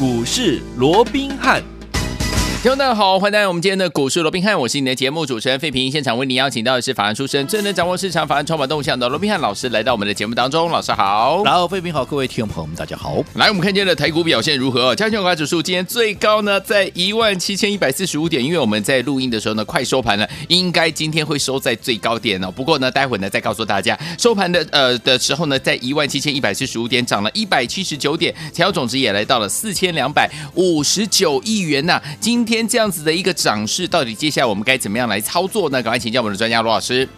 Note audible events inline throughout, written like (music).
股市罗宾汉。听众大家好，欢迎来到我们今天的股市罗宾汉，我是你的节目主持人费平。现场为您邀请到的是法案出身、最能掌握市场法案筹码动向的罗宾汉老师，来到我们的节目当中。老师好，然后费平好，各位听众朋友们大家好。来，我们看今天的台股表现如何？加权股指数今天最高呢，在一万七千一百四十五点。因为我们在录音的时候呢，快收盘了，应该今天会收在最高点哦。不过呢，待会呢再告诉大家，收盘的呃的时候呢，在一万七千一百四十五点，涨了一百七十九点，成交总值也来到了四千两百五十九亿元呐、今天这样子的一个。涨势到底接下来我们该怎么样来操作呢？赶快请教我们的专家罗老师。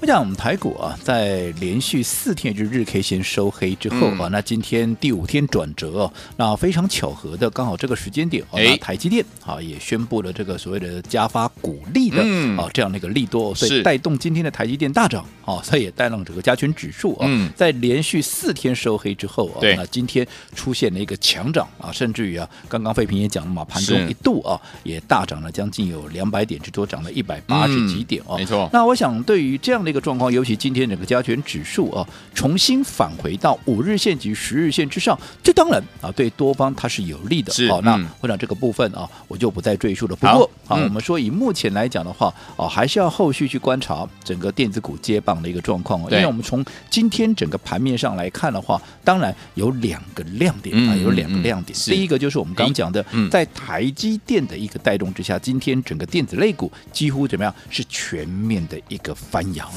我想我们台股啊，在连续四天就是日 K 线收黑之后啊，嗯、那今天第五天转折哦，那非常巧合的，刚好这个时间点，哎，台积电啊也宣布了这个所谓的加发股利的、嗯、啊这样的一个利多，所以带动今天的台积电大涨啊，所以也带动整个加权指数啊，嗯、在连续四天收黑之后啊，那今天出现了一个强涨啊，甚至于啊，刚刚费平也讲了嘛，盘中一度啊也大涨了将近有两百点之多，涨了一百八十几点哦、嗯，没错。那我想对于这样的。一个状况，尤其今天整个加权指数啊，重新返回到五日线及十日线之上，这当然啊，对多方它是有利的。好、哦，那会长这个部分啊，我就不再赘述了。不过啊，嗯、我们说以目前来讲的话，啊，还是要后续去观察整个电子股接棒的一个状况。因为我们从今天整个盘面上来看的话，当然有两个亮点啊，有两个亮点。第一个就是我们刚刚讲的，在台积电的一个带动之下，今天整个电子类股几乎怎么样？是全面的一个翻扬。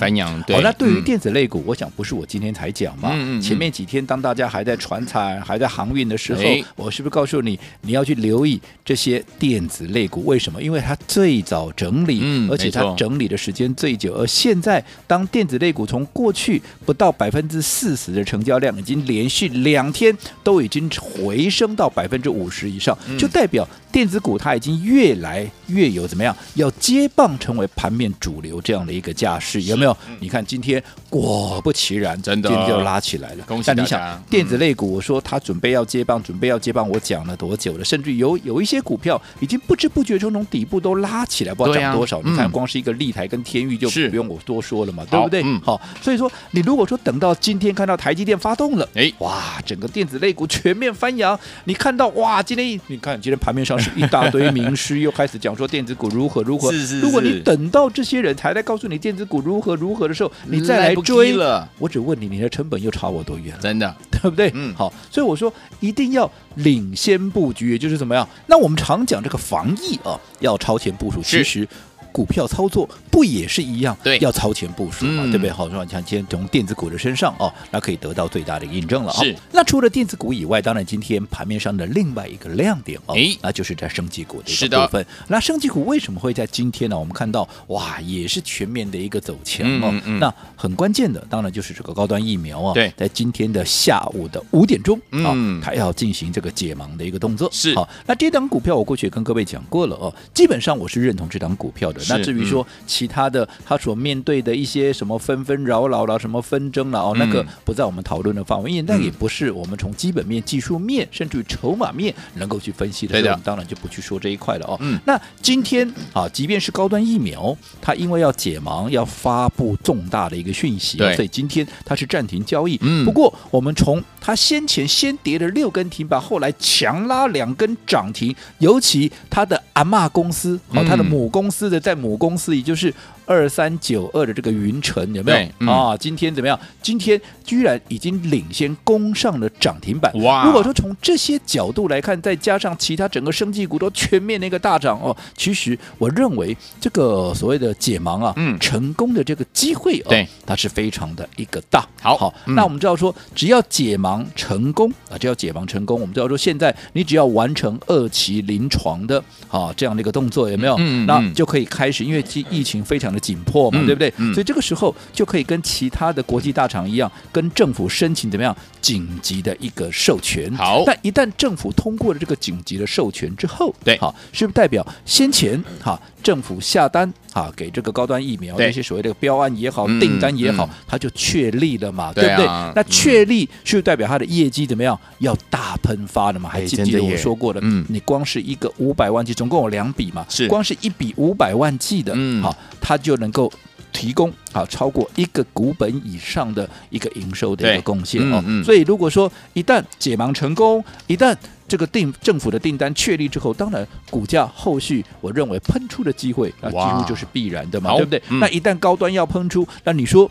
对。好，那对于电子类股，嗯、我想不是我今天才讲嘛。嗯嗯嗯，前面几天当大家还在传产、还在航运的时候，欸、我是不是告诉你，你要去留意这些电子类股？为什么？因为它最早整理，嗯、而且它整理的时间最久。而现在，当电子类股从过去不到百分之四十的成交量，已经连续两天都已经回升到百分之五十以上，嗯、就代表电子股它已经越来越有怎么样，要接棒成为盘面主流这样的一个架势。有没有？你看今天果不其然，真的今天就拉起来了。但你想，电子类股，我说它准备要接棒，准备要接棒，我讲了多久了？甚至有有一些股票已经不知不觉中从底部都拉起来，不知道涨多少。你看，光是一个立台跟天域就不用我多说了嘛，对不对？好，所以说你如果说等到今天看到台积电发动了，哎，哇，整个电子类股全面翻扬，你看到哇，今天你看今天盘面上是一大堆名师 (laughs) 又开始讲说电子股如何如何。如果你等到这些人才来告诉你电子股如何如何的时候，你再来追了，我只问你，你的成本又差我多远？真的，(laughs) 对不对？嗯，好，所以我说一定要领先布局，也就是怎么样？那我们常讲这个防疫啊，要超前部署，其实。股票操作不也是一样？对，要超前部署嘛，嗯、对不对？好，说你看，今天从电子股的身上哦，那可以得到最大的印证了啊。是，那除了电子股以外，当然今天盘面上的另外一个亮点哦，诶那就是在升级股的一个部分。那升级股为什么会在今天呢？我们看到哇，也是全面的一个走强哦。嗯嗯、那很关键的，当然就是这个高端疫苗啊。对，在今天的下午的五点钟啊，嗯、它要进行这个解盲的一个动作。是。好，那这档股票我过去也跟各位讲过了哦，基本上我是认同这档股票的。那至于说其他的，他所面对的一些什么纷纷扰扰啦，什么纷争啦哦，那个不在我们讨论的范围，因为那也不是我们从基本面、技术面，甚至于筹码面能够去分析的，所以我们当然就不去说这一块了哦。那今天啊，即便是高端疫苗，它因为要解盲，要发布重大的一个讯息，所以今天它是暂停交易。不过我们从它先前先跌了六根停板，后来强拉两根涨停，尤其它的阿嬷公司哦，它的母公司的在母。公司也就是二三九二的这个云城有没有、嗯、啊？今天怎么样？今天居然已经领先攻上了涨停板。哇！如果说从这些角度来看，再加上其他整个生技股都全面的一个大涨哦，其实我认为这个所谓的解盲啊，嗯，成功的这个机会哦，对，它是非常的一个大。好，好，嗯、那我们知道说，只要解盲成功啊，只要解盲成功，我们知道说，现在你只要完成二期临床的啊这样的一个动作，有没有？嗯，那就可以开始，因为疫情非常的紧迫嘛，嗯、对不对？嗯、所以这个时候就可以跟其他的国际大厂一样，跟政府申请怎么样紧急的一个授权。好，但一旦政府通过了这个紧急的授权之后，对，好，是不是代表先前哈政府下单啊给这个高端疫苗那些所谓的标案也好，对订单也好，嗯、它就确立了嘛，嗯、对不对？啊、那确立是代表它的业绩怎么样要大喷发的嘛？还记不记得我说过的？嗯，你光是一个五百万剂，总共有两笔嘛，是光是一笔五百万剂的。嗯，好，它就能够提供啊超过一个股本以上的一个营收的一个贡献哦。嗯嗯、所以如果说一旦解盲成功，一旦这个定政府的订单确立之后，当然股价后续我认为喷出的机会啊几乎就是必然的嘛，对不对？嗯、那一旦高端要喷出，那你说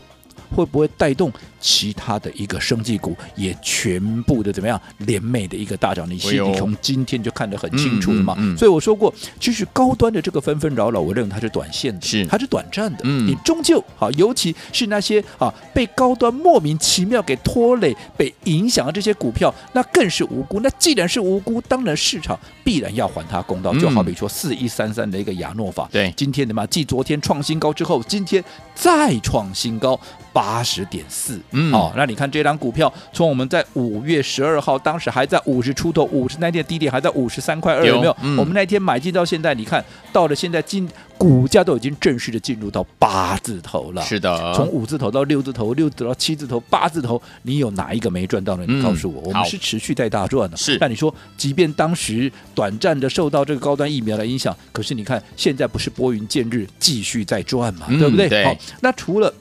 会不会带动？其他的一个生技股也全部的怎么样联袂的一个大涨，你心里从今天就看得很清楚了嘛。嗯嗯嗯、所以我说过，其实高端的这个纷纷扰扰，我认为它是短线的，是它是短暂的。嗯，你终究好，尤其是那些啊被高端莫名其妙给拖累、被影响的这些股票，那更是无辜。那既然是无辜，当然市场必然要还他公道。就好比说四一三三的一个亚诺法，对，今天的嘛，继昨天创新高之后，今天再创新高八十点四。嗯，哦，那你看这张股票，从我们在五月十二号，当时还在五十出头，五十那天低点还在五十三块二，有没有？嗯、我们那天买进到现在，你看到了现在进股价都已经正式的进入到八字头了。是的，从五字头到六字头，六字头到七字头，八字头，你有哪一个没赚到呢？你告诉我，嗯、我们是持续在大赚的。是，那你说，即便当时短暂的受到这个高端疫苗的影响，可是你看现在不是拨云见日，继续在赚嘛，嗯、对不对？对。好，那除了。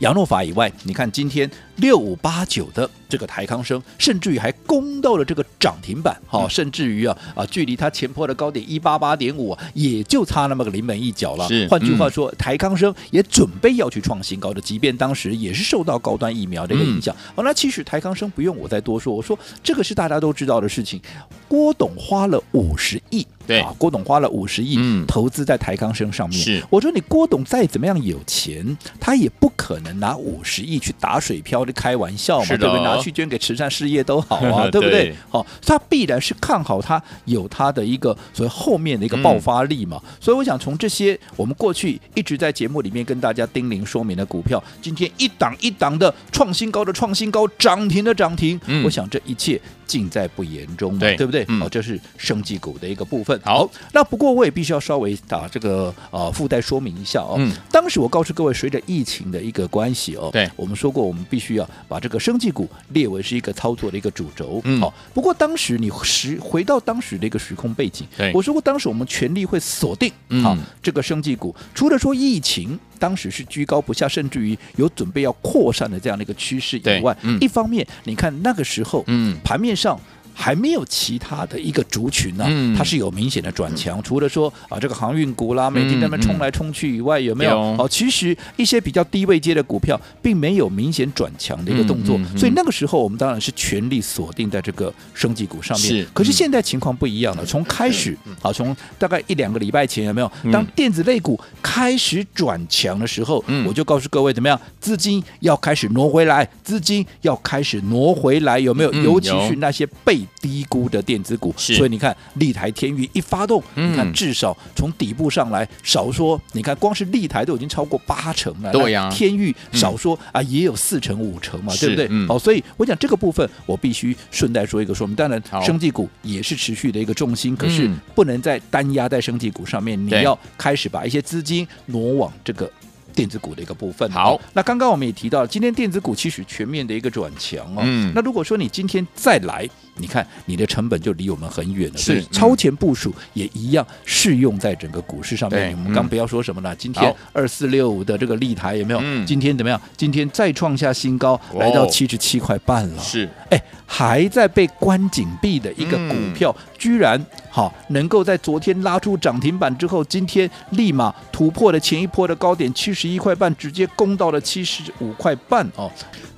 亚诺法以外，你看今天六五八九的这个台康生，甚至于还攻到了这个涨停板，好、嗯，甚至于啊啊，距离它前坡的高点一八八点五，也就差那么个临门一脚了。是，换句话说，嗯、台康生也准备要去创新高的，即便当时也是受到高端疫苗的一个影响。好、嗯哦，那其实台康生不用我再多说，我说这个是大家都知道的事情。郭董花了五十亿。对啊，郭董花了五十亿投资在台康生上面。是，我说你郭董再怎么样有钱，他也不可能拿五十亿去打水漂的开玩笑嘛，对不对？拿去捐给慈善事业都好啊，(laughs) 对不对？好，他必然是看好他有他的一个所谓后面的一个爆发力嘛。所以我想从这些我们过去一直在节目里面跟大家叮咛说明的股票，今天一档一档的创新高的创新高，涨停的涨停，我想这一切尽在不言中嘛，对不对？好，这是生技股的一个部分。好，那不过我也必须要稍微打这个呃附带说明一下哦。嗯，当时我告诉各位，随着疫情的一个关系哦，对，我们说过，我们必须要把这个生技股列为是一个操作的一个主轴。嗯，好，不过当时你时回到当时的一个时空背景，对，我说过当时我们全力会锁定好这个生技股，除了说疫情当时是居高不下，甚至于有准备要扩散的这样的一个趋势以外，一方面你看那个时候，嗯，盘面上。还没有其他的一个族群呢、啊，嗯、它是有明显的转强。嗯、除了说啊，这个航运股啦，每天在那冲来冲去以外，嗯、有没有？哦，其实一些比较低位阶的股票，并没有明显转强的一个动作。所以那个时候，我们当然是全力锁定在这个升级股上面。是，可是现在情况不一样了。从开始啊，从大概一两个礼拜前，有没有？当电子类股开始转强的时候，嗯、我就告诉各位，怎么样？资金要开始挪回来，资金要开始挪回来，有没有？嗯、尤其是那些被低估的电子股，所以你看，立台、天域一发动，嗯、你看至少从底部上来，少说你看光是立台都已经超过八成了，对呀、啊。天域少说、嗯、啊也有四成五成嘛，对不对？嗯、好，所以我讲这个部分，我必须顺带说一个说明。当然，生技股也是持续的一个重心，可是不能再单压在生技股上面，嗯、你要开始把一些资金挪往这个。电子股的一个部分。好，那刚刚我们也提到，今天电子股其实全面的一个转强哦。嗯。那如果说你今天再来，你看你的成本就离我们很远了。是。超前部署也一样适用在整个股市上面。我们刚不要说什么了，今天二四六五的这个立台有没有？今天怎么样？今天再创下新高，来到七十七块半了。是。哎，还在被关紧闭的一个股票，居然好能够在昨天拉出涨停板之后，今天立马突破了前一波的高点七十。十一块半直接攻到了七十五块半哦。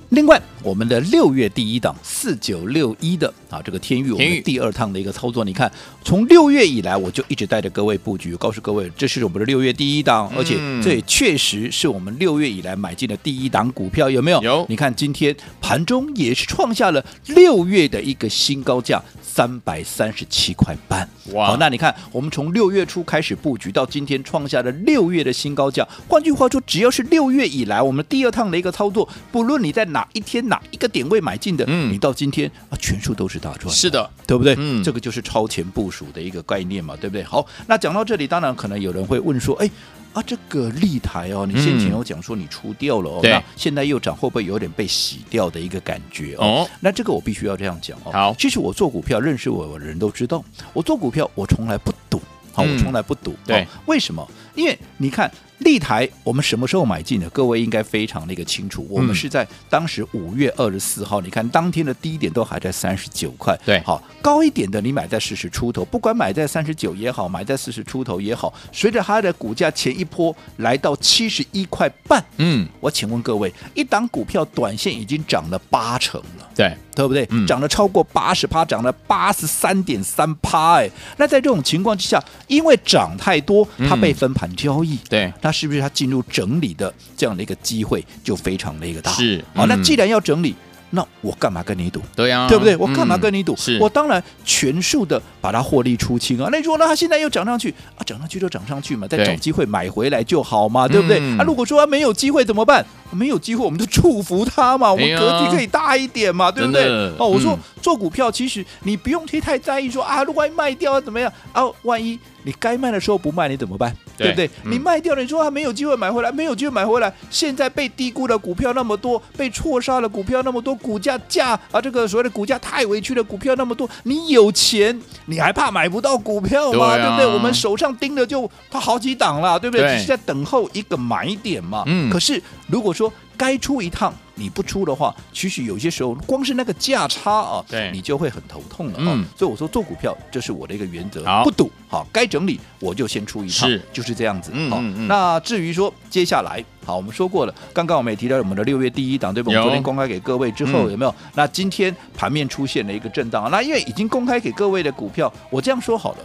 另外，我们的六月第一档四九六一的啊，这个天域，我们第二趟的一个操作，你看，从六月以来，我就一直带着各位布局，告诉各位，这是我们的六月第一档，而且这也确实是我们六月以来买进的第一档股票，有没有？有。你看今天盘中也是创下了六月的一个新高价。三百三十七块半，哇！好，那你看，我们从六月初开始布局，到今天创下了六月的新高价。换句话说，只要是六月以来，我们第二趟的一个操作，不论你在哪一天哪一个点位买进的，嗯，你到今天啊，全数都是大赚。是的，对不对？嗯，这个就是超前部署的一个概念嘛，对不对？好，那讲到这里，当然可能有人会问说，哎。啊，这个立台哦，你先前有讲说你出掉了哦，嗯、那现在又涨，会不会有点被洗掉的一个感觉哦？哦那这个我必须要这样讲哦。好，其实我做股票，认识我的人都知道，我做股票我从来不赌，好，我从来不赌。哦，为什么？因为你看立台，我们什么时候买进的？各位应该非常的一个清楚。我们是在当时五月二十四号，你看当天的低点都还在三十九块。对，好，高一点的你买在四十出头，不管买在三十九也好，买在四十出头也好，随着它的股价前一波来到七十一块半，嗯，我请问各位，一档股票短线已经涨了八成了，对，对不对？嗯、涨了超过八十趴，涨了八十三点三趴，哎，那在这种情况之下，因为涨太多，它被分盘交易，嗯、对。那是不是它进入整理的这样的一个机会就非常的一个大？是，好，那既然要整理。那我干嘛跟你赌？对呀、啊，对不对？我干嘛跟你赌？嗯、是我当然全数的把它获利出清啊！那你说那？它现在又涨上去啊，涨上去就涨上去嘛，再找机会买回来就好嘛，对，对不对？嗯、啊，如果说它没有机会怎么办？没有机会我们就祝福它嘛，我们格局可以大一点嘛，哎、对不对？哦，我说、嗯、做股票其实你不用太太在意说啊，万一卖掉啊怎么样啊？万一你该卖的时候不卖，你怎么办？对，不对？嗯、你卖掉了，你说还没有机会买回来，没有机会买回来，现在被低估的股票那么多，被错杀的股票那么多，股价价啊，这个所谓的股价太委屈的股票那么多，你有钱，你还怕买不到股票吗？对，啊、对不对？我们手上盯的就它好几档了，对不对？对只是在等候一个买点嘛。嗯。可是如果说该出一趟你不出的话，其实有些时候光是那个价差啊，对，你就会很头痛了。嗯。所以我说做股票这是我的一个原则，不赌。好，该整理我就先出一趟，是就是这样子。嗯嗯嗯。那至于说接下来，好，我们说过了，刚刚我们也提到我们的六月第一档，对吧？我们昨天公开给各位之后，有没有？那今天盘面出现了一个震荡，那因为已经公开给各位的股票，我这样说好了，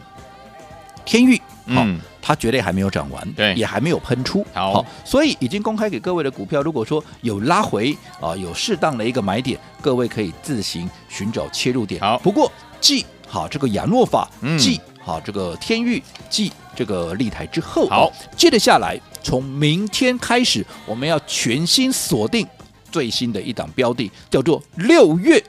天钰，嗯。它绝对还没有涨完，对，也还没有喷出，好，好，所以已经公开给各位的股票，如果说有拉回啊，有适当的一个买点，各位可以自行寻找切入点。好，不过继好这个亚诺法，嗯，继好这个天域，继这个立台之后，好，接着下来，从明天开始，我们要全新锁定最新的一档标的，叫做六月。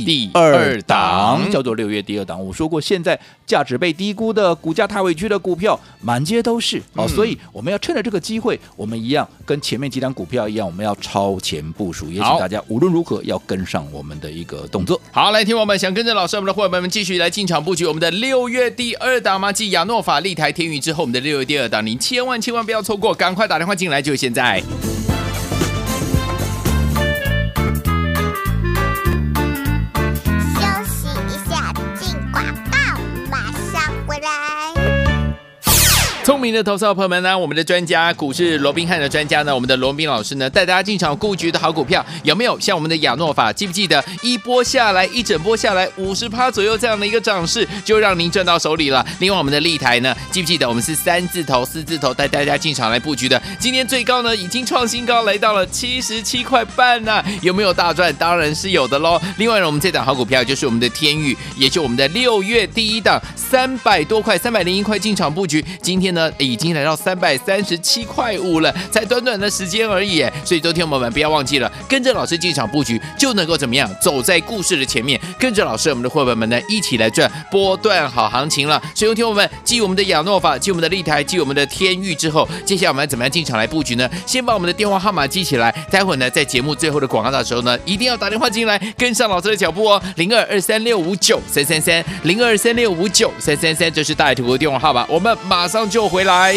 第二档叫做六月第二档，我说过，现在价值被低估的、股价太委屈的股票满街都是，好，所以我们要趁着这个机会，我们一样跟前面几档股票一样，我们要超前部署，也请大家无论如何要跟上我们的一个动作。好，来听我们想跟着老师，我们的伙伴们继续来进场布局我们的六月第二档吗？继亚诺法、立台、天宇之后，我们的六月第二档，您千万千万不要错过，赶快打电话进来，就现在。聪明的投资朋友们呢，我们的专家股市罗宾汉的专家呢，我们的罗宾老师呢，带大家进场布局的好股票有没有？像我们的亚诺法，记不记得一波下来，一整波下来五十趴左右这样的一个涨势，就让您赚到手里了。另外我们的立台呢，记不记得我们是三字头、四字头带大家进场来布局的？今天最高呢已经创新高，来到了七十七块半呢，有没有大赚？当然是有的喽。另外呢，我们这档好股票就是我们的天宇，也就我们的六月第一档，三百多块，三百零一块进场布局，今天。呢，已经来到三百三十七块五了，才短短的时间而已。所以，昨天我们不要忘记了，跟着老师进场布局，就能够怎么样，走在故事的前面，跟着老师，我们的伙伴们呢，一起来赚波段好行情了。所以，昨天我们继我们的亚诺法，继我们的立台，继我们的天域之后，接下来我们要怎么样进场来布局呢？先把我们的电话号码记起来，待会呢，在节目最后的广告的时候呢，一定要打电话进来，跟上老师的脚步哦，零二二三六五九三三三，零二三六五九三三三，这是大图的电话号码，我们马上就回来。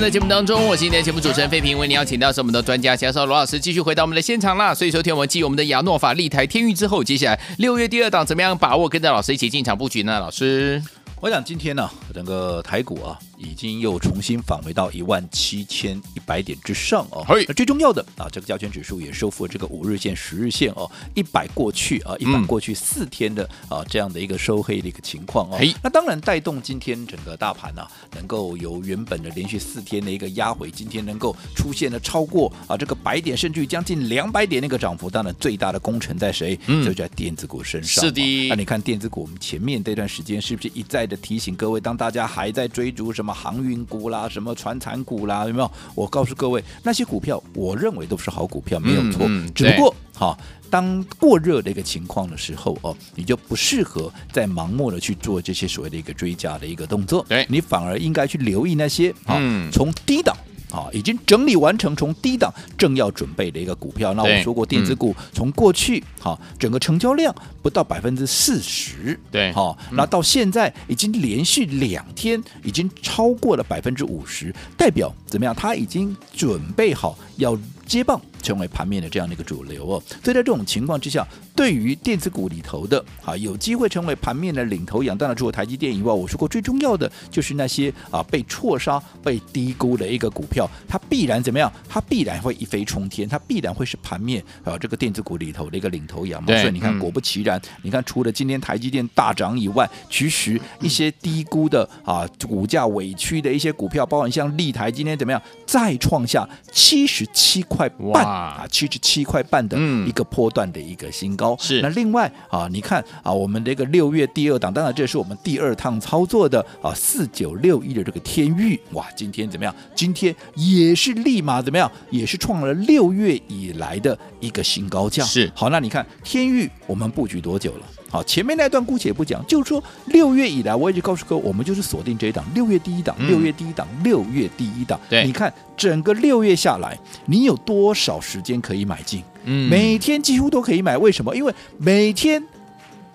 在节目当中，我是今天的节目主持人费平，为您邀请到是我们的专家教授罗老师，继续回到我们的现场啦。所以昨天我们继我们的亚诺法、立台、天域之后，接下来六月第二档怎么样把握？跟着老师一起进场布局呢？老师，我想今天呢，整个台股啊。已经又重新返回到一万七千一百点之上哦。那最重要的啊，这个加权指数也收复了这个五日线、十日线哦，一百过去啊，一百过去四天的啊这样的一个收黑的一个情况哦。那当然带动今天整个大盘呢、啊，能够由原本的连续四天的一个压回，今天能够出现了超过啊这个百点，甚至于将近两百点那个涨幅，当然最大的功臣在谁？嗯，就在电子股身上。是的。那你看电子股，我们前面这段时间是不是一再的提醒各位，当大家还在追逐什么？航运股啦，什么船产股啦，有没有？我告诉各位，那些股票，我认为都是好股票，没有错。嗯嗯、只不过，哈，当过热的一个情况的时候，哦，你就不适合再盲目的去做这些所谓的一个追加的一个动作。对，你反而应该去留意那些，啊，从低档。啊，已经整理完成，从低档正要准备的一个股票。那我说过，电子股从过去哈、嗯、整个成交量不到百分之四十，对，哈，那到现在已经连续两天已经超过了百分之五十，代表怎么样？它已经准备好要接棒。成为盘面的这样的一个主流哦，所以在这种情况之下，对于电子股里头的啊，有机会成为盘面的领头羊。当然，除了台积电以外，我说过最重要的就是那些啊被错杀、被低估的一个股票，它必然怎么样？它必然会一飞冲天，它必然会是盘面啊这个电子股里头的一个领头羊嘛。所以你看，果不其然，嗯、你看除了今天台积电大涨以外，其实一些低估的啊股价委屈的一些股票，包括像立台今天怎么样再创下七十七块半。啊，七十七块半的一个波段的一个新高。是、嗯、那另外啊，你看啊，我们这个六月第二档，当然这是我们第二趟操作的啊，四九六一的这个天域，哇，今天怎么样？今天也是立马怎么样？也是创了六月以来的一个新高价。是好，那你看天域，我们布局多久了？好，前面那段姑且不讲，就是说六月以来，我也就告诉各位，我们就是锁定这一档，六月第一档，六月第一档，六月第一档。对，你看整个六月下来，你有多少时间可以买进？嗯，每天几乎都可以买。为什么？因为每天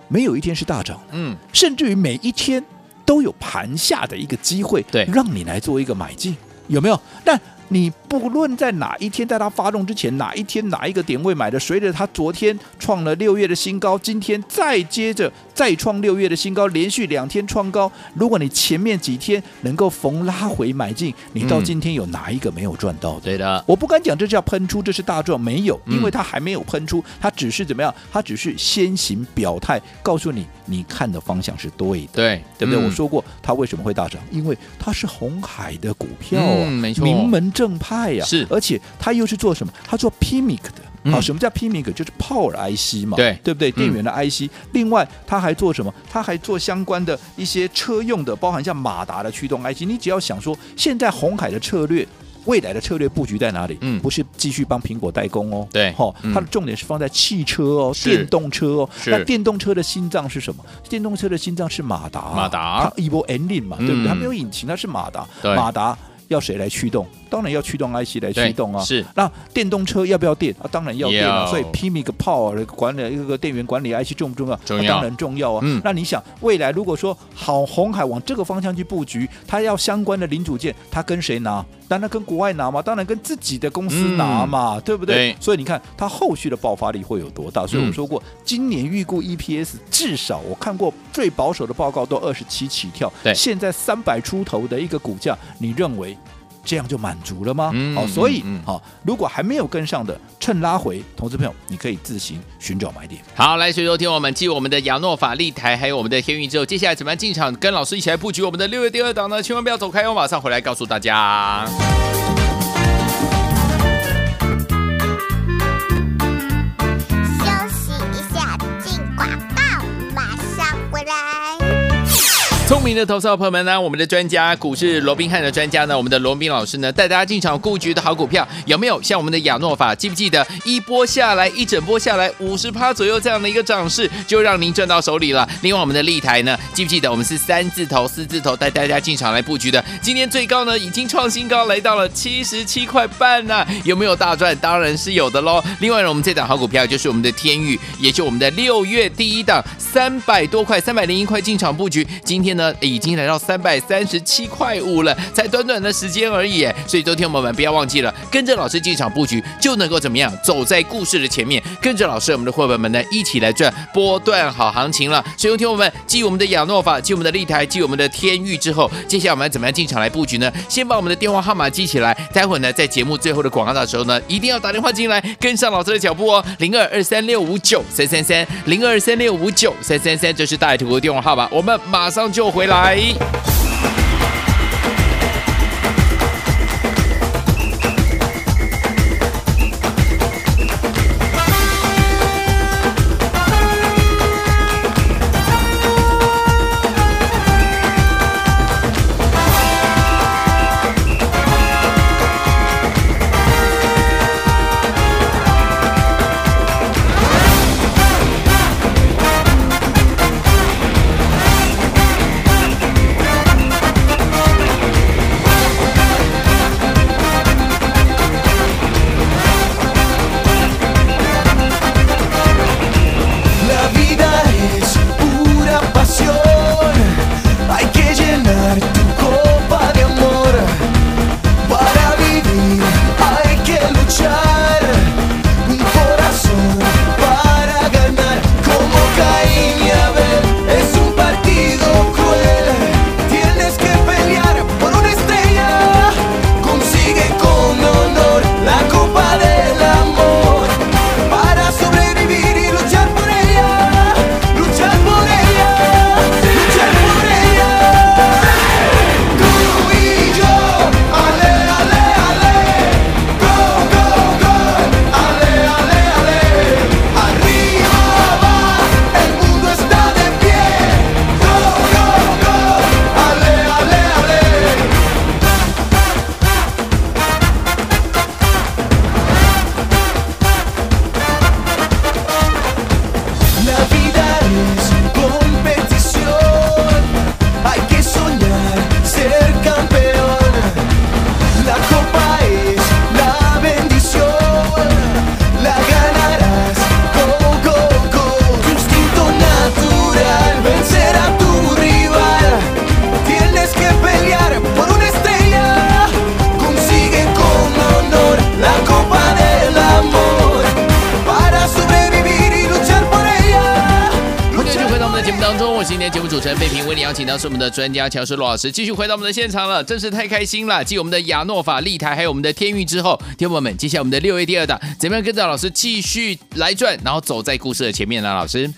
没有一天是大涨，嗯，甚至于每一天都有盘下的一个机会，对，让你来做一个买进，有没有？但你不论在哪一天，在它发动之前，哪一天哪一个点位买的，随着它昨天创了六月的新高，今天再接着再创六月的新高，连续两天创高。如果你前面几天能够逢拉回买进，你到今天有哪一个没有赚到的？对的，我不敢讲这叫喷出，这是大赚，没有，因为它还没有喷出，它只是怎么样？它只是先行表态，告诉你你看的方向是对的，对，对不对？我说过它为什么会大涨，因为它是红海的股票啊，没错，名门正派呀，是，而且他又是做什么？他做 PIMIC 的，好，什么叫 PMIC？就是 Power IC 嘛，对，对不对？电源的 IC。另外，它还做什么？它还做相关的一些车用的，包含像马达的驱动 IC。你只要想说，现在红海的策略，未来的策略布局在哪里？嗯，不是继续帮苹果代工哦，对，好，它的重点是放在汽车哦，电动车哦。那电动车的心脏是什么？电动车的心脏是马达，马达，它一波 Engine 嘛，对不对？它没有引擎，它是马达，马达。要谁来驱动？当然要驱动 IC 来驱动啊！是那电动车要不要电啊？当然要电啊！所以 PMIC Power 管理一个电源管理 IC 重不重要？重要，当然重要啊！嗯，那你想未来如果说好红海往这个方向去布局，它要相关的零组件，它跟谁拿？当然跟国外拿嘛，当然跟自己的公司拿嘛，嗯、对不对？对，所以你看它后续的爆发力会有多大？所以我说过，嗯、今年预估 EPS 至少我看过最保守的报告都二十七起跳。对，现在三百出头的一个股价，你认为这样就满足了吗？好、嗯哦，所以好、如果还没有跟上的，趁拉回，投资朋友你可以自行寻找买点。好，来，所以说听我们继我们的亚诺法利台，还有我们的天运之后，接下来怎么样进场？跟老师一起来布局我们的六月第二档呢？千万不要走开，我马上回来告诉大家。聪明的投资朋友们呢，我们的专家股市罗宾汉的专家呢，我们的罗宾老师呢，带大家进场布局的好股票有没有？像我们的亚诺法，记不记得一波下来，一整波下来五十趴左右这样的一个涨势，就让您赚到手里了。另外我们的丽台呢，记不记得我们是三字头、四字头带大家进场来布局的？今天最高呢已经创新高，来到了七十七块半呢，有没有大赚？当然是有的喽。另外呢，我们这档好股票就是我们的天宇，也就我们的六月第一档三百多块、三百零一块进场布局，今天呢。已经来到三百三十七块五了，才短短的时间而已。所以，昨天我们不要忘记了，跟着老师进场布局，就能够怎么样？走在故事的前面，跟着老师，我们的伙伴们呢，一起来赚波段好行情了。所以，有听我们继我们的亚诺法，继我们的丽台，继我们的天域之后，接下来我们要怎么样进场来布局呢？先把我们的电话号码记起来，待会呢，在节目最后的广告的时候呢，一定要打电话进来，跟上老师的脚步哦，零二二三六五九三三三，零二三六五九三三三，这是大图的电话号码，我们马上就回来。今天节目主持人贝平为你邀请到是我们的专家乔师罗老师继续回到我们的现场了，真是太开心了！继我们的亚诺法、丽台还有我们的天域之后，天友们，接下来我们的六月第二档，怎么样跟着老师继续来转，然后走在故事的前面呢？老师。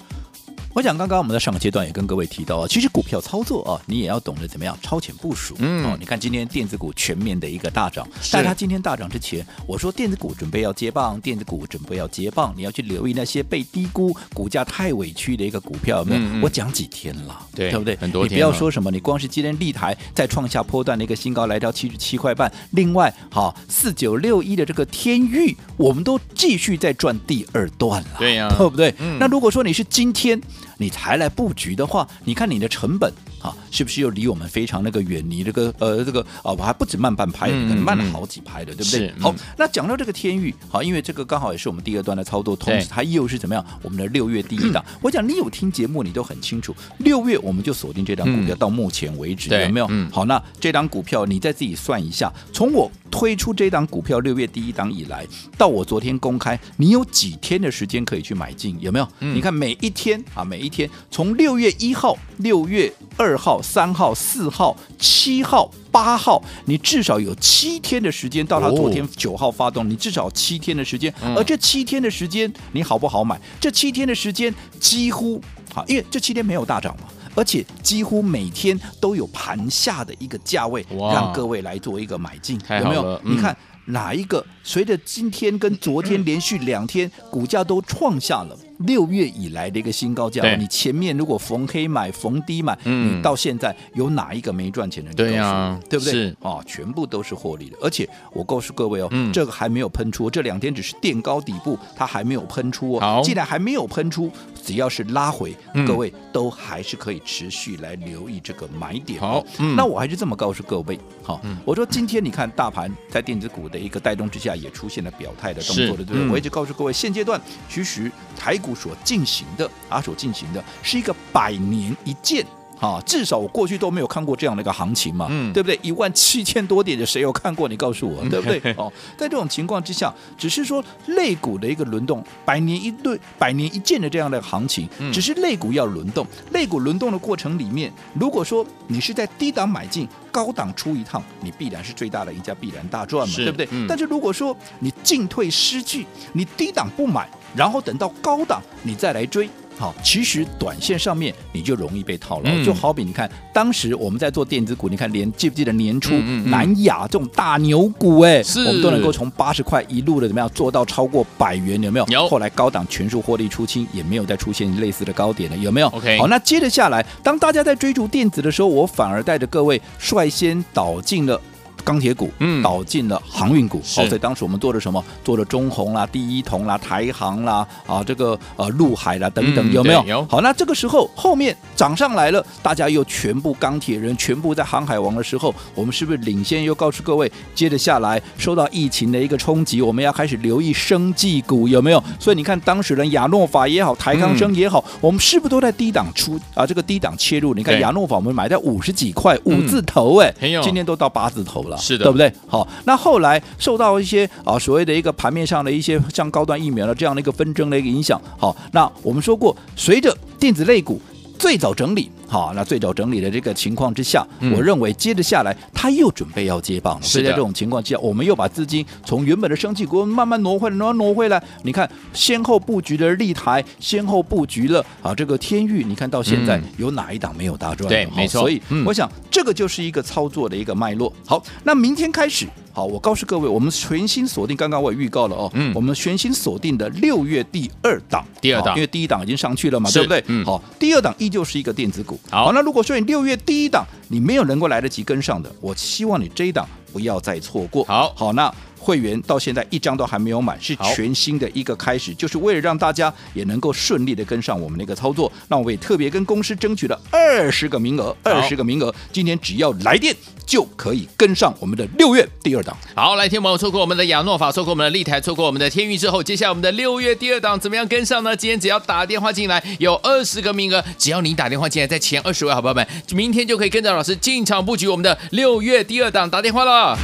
我想刚刚我们在上个阶段也跟各位提到啊，其实股票操作啊，你也要懂得怎么样超前部署。嗯，哦，你看今天电子股全面的一个大涨，但它今天大涨之前，我说电子股准备要接棒，电子股准备要接棒，你要去留意那些被低估、股价太委屈的一个股票，有没有？嗯嗯，我讲几天了，对，对不对？很多天。你不要说什么，你光是今天立台再创下波段的一个新高，来到七十七块半。另外，好四九六一的这个天域，我们都继续在赚第二段了，对呀，对不对？嗯。那如果说你是今天。你才来布局的话，你看你的成本啊，是不是又离我们非常那个远离这个呃这个啊，我还不止慢半拍，可能慢了好几拍的，对不对？好，那讲到这个天域，好，因为这个刚好也是我们第二段的操作，同时它又是怎么样？我们的六月第一档，我讲你有听节目，你都很清楚，六月我们就锁定这档股票，到目前为止有没有？好，那这档股票你再自己算一下，从我推出这档股票六月第一档以来，到我昨天公开，你有几天的时间可以去买进？有没有？你看每一天啊，每一。天，从六月一号、六月二号、三号、四号、七号、八号，你至少有七天的时间。到他昨天九号发动，你至少七天的时间。而这七天的时间，你好不好买？这七天的时间几乎好，因为这七天没有大涨嘛，而且几乎每天都有盘下的一个价位，让各位来做一个买进，有没有？你看哪一个？随着今天跟昨天连续两天股价都创下了。六月以来的一个新高价，你前面如果逢黑买逢低买，嗯，你到现在有哪一个没赚钱的？对呀、啊，对不对？是啊，全部都是获利的。而且我告诉各位哦，嗯、这个还没有喷出，这两天只是垫高底部，它还没有喷出哦。好，既然还没有喷出，只要是拉回，嗯、各位都还是可以持续来留意这个买点。好，嗯、那我还是这么告诉各位，好，嗯、我说今天你看大盘在电子股的一个带动之下，也出现了表态的动作了，对不对？嗯、我一直告诉各位，现阶段其实台股。所进行的啊，所进行的是一个百年一见啊，至少我过去都没有看过这样的一个行情嘛，嗯，对不对？一万七千多点的谁有看过？你告诉我，对不对？(laughs) 哦，在这种情况之下，只是说类股的一个轮动，百年一对、百年一见的这样的行情，只是类股要轮动。类股轮动的过程里面，如果说你是在低档买进，高档出一趟，你必然是最大的赢家，必然大赚嘛，对不对？嗯、但是如果说你进退失据，你低档不买，然后等到高档你再来追。好，其实短线上面你就容易被套牢，嗯、就好比你看，当时我们在做电子股，你看连记不记得年初、嗯嗯、南亚这种大牛股，哎，我们都能够从八十块一路的怎么样做到超过百元，有没有？有。后来高档全数获利出清，也没有再出现类似的高点了，有没有？OK。好，那接着下来，当大家在追逐电子的时候，我反而带着各位率先导进了。钢铁股，嗯，导进了航运股，好，所以当时我们做了什么？做了中红啦、第一铜啦、台航啦，啊，这个呃陆海啦等等，有没有？有。好，那这个时候后面涨上来了，大家又全部钢铁人全部在航海王的时候，我们是不是领先？又告诉各位，接着下来受到疫情的一个冲击，我们要开始留意生技股，有没有？所以你看，当时的亚诺法也好，台康生也好，我们是不是都在低档出啊？这个低档切入？你看亚诺法，我们买在五十几块，五字头，哎，今天都到八字头了。是的，对不对？好，那后来受到一些啊所谓的一个盘面上的一些像高端疫苗的这样的一个纷争的一个影响，好，那我们说过，随着电子类股最早整理，好，那最早整理的这个情况之下，嗯、我认为接着下来他又准备要接棒了。所以在这种情况之下，我们又把资金从原本的生技股慢慢挪回来，挪挪回来。你看，先后布局的立台，先后布局了啊这个天域，你看到现在有哪一档没有大赚？对，没错。所以我想这个就是一个操作的一个脉络。好，那明天开始。好，我告诉各位，我们全新锁定，刚刚我也预告了哦，嗯，我们全新锁定的六月第二档，第二档，因为第一档已经上去了嘛，对不对？嗯，好，第二档依旧是一个电子股。好，好，那如果说你六月第一档你没有能够来得及跟上的，我希望你这一档不要再错过。好，好，那。会员到现在一张都还没有满，是全新的一个开始，就是为了让大家也能够顺利的跟上我们的一个操作。那我也特别跟公司争取了二十个名额，二十个名额，今天只要来电就可以跟上我们的六月第二档。好，来听朋友错过我们的亚诺法，错过我们的立台，错过我们的天域之后，接下来我们的六月第二档怎么样跟上呢？今天只要打电话进来，有二十个名额，只要你打电话进来，在前二十位好朋友们，明天就可以跟着老师进场布局我们的六月第二档，打电话了。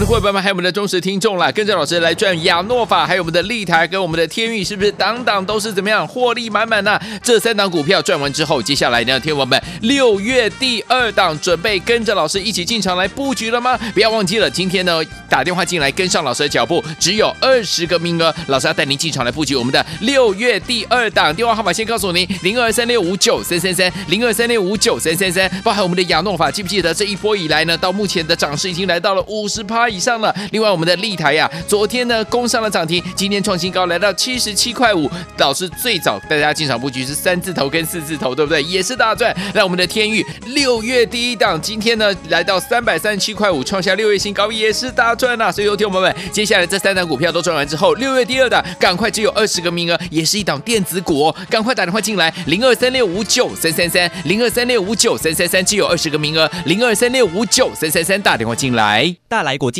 的伙伴们，还有我们的忠实听众啦！跟着老师来赚亚诺法，还有我们的立台跟我们的天钰，是不是档档都是怎么样获利满满呢？这三档股票赚完之后，接下来呢，听我们六月第二档准备跟着老师一起进场来布局了吗？不要忘记了，今天呢打电话进来跟上老师的脚步，只有二十个名额，老师要带您进场来布局我们的六月第二档。电话号码先告诉您：零二三六五九三三三，零二三六五九三三三。包含我们的亚诺法，记不记得这一波以来呢，到目前的涨势已经来到了五十。趴以上了。另外，我们的立台呀，昨天呢攻上了涨停，今天创新高，来到七十七块五。老师最早带大家进场布局是三字头跟四字头，对不对？也是大赚。那我们的天域六月第一档，今天呢来到三百三十七块五，创下六月新高，也是大赚啊！所以，有听友们，接下来这三档股票都赚完之后，六月第二档赶快只有二十个名额，也是一档电子股哦，赶快打电话进来，零二三六五九三三三，零二三六五九三三三，只有二十个名额，零二三六五九三三三，打电话进来，大来。国际